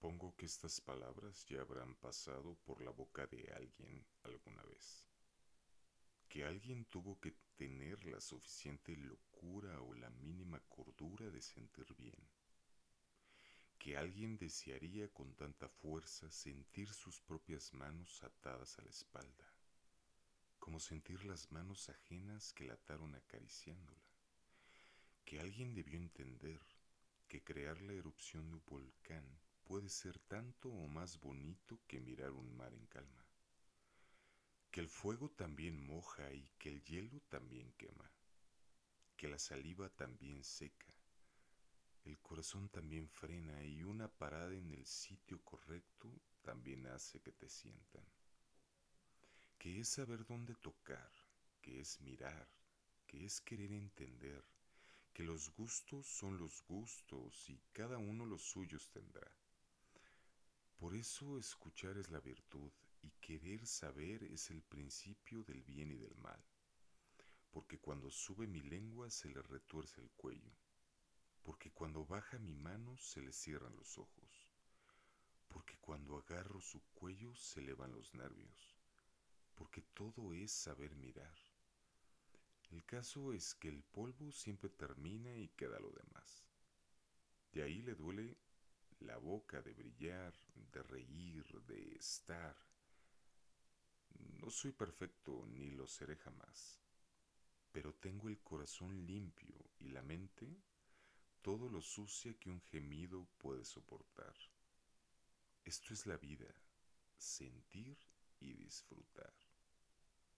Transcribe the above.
Supongo que estas palabras ya habrán pasado por la boca de alguien alguna vez. Que alguien tuvo que tener la suficiente locura o la mínima cordura de sentir bien. Que alguien desearía con tanta fuerza sentir sus propias manos atadas a la espalda, como sentir las manos ajenas que la ataron acariciándola. Que alguien debió entender que crear la erupción de un volcán puede ser tanto o más bonito que mirar un mar en calma. Que el fuego también moja y que el hielo también quema. Que la saliva también seca. El corazón también frena y una parada en el sitio correcto también hace que te sientan. Que es saber dónde tocar, que es mirar, que es querer entender, que los gustos son los gustos y cada uno los suyos tendrá por eso escuchar es la virtud y querer saber es el principio del bien y del mal. Porque cuando sube mi lengua se le retuerce el cuello. Porque cuando baja mi mano se le cierran los ojos. Porque cuando agarro su cuello se le van los nervios. Porque todo es saber mirar. El caso es que el polvo siempre termina y queda lo demás. De ahí le duele la boca de brillar, de reír, de estar. No soy perfecto ni lo seré jamás, pero tengo el corazón limpio y la mente todo lo sucia que un gemido puede soportar. Esto es la vida, sentir y disfrutar.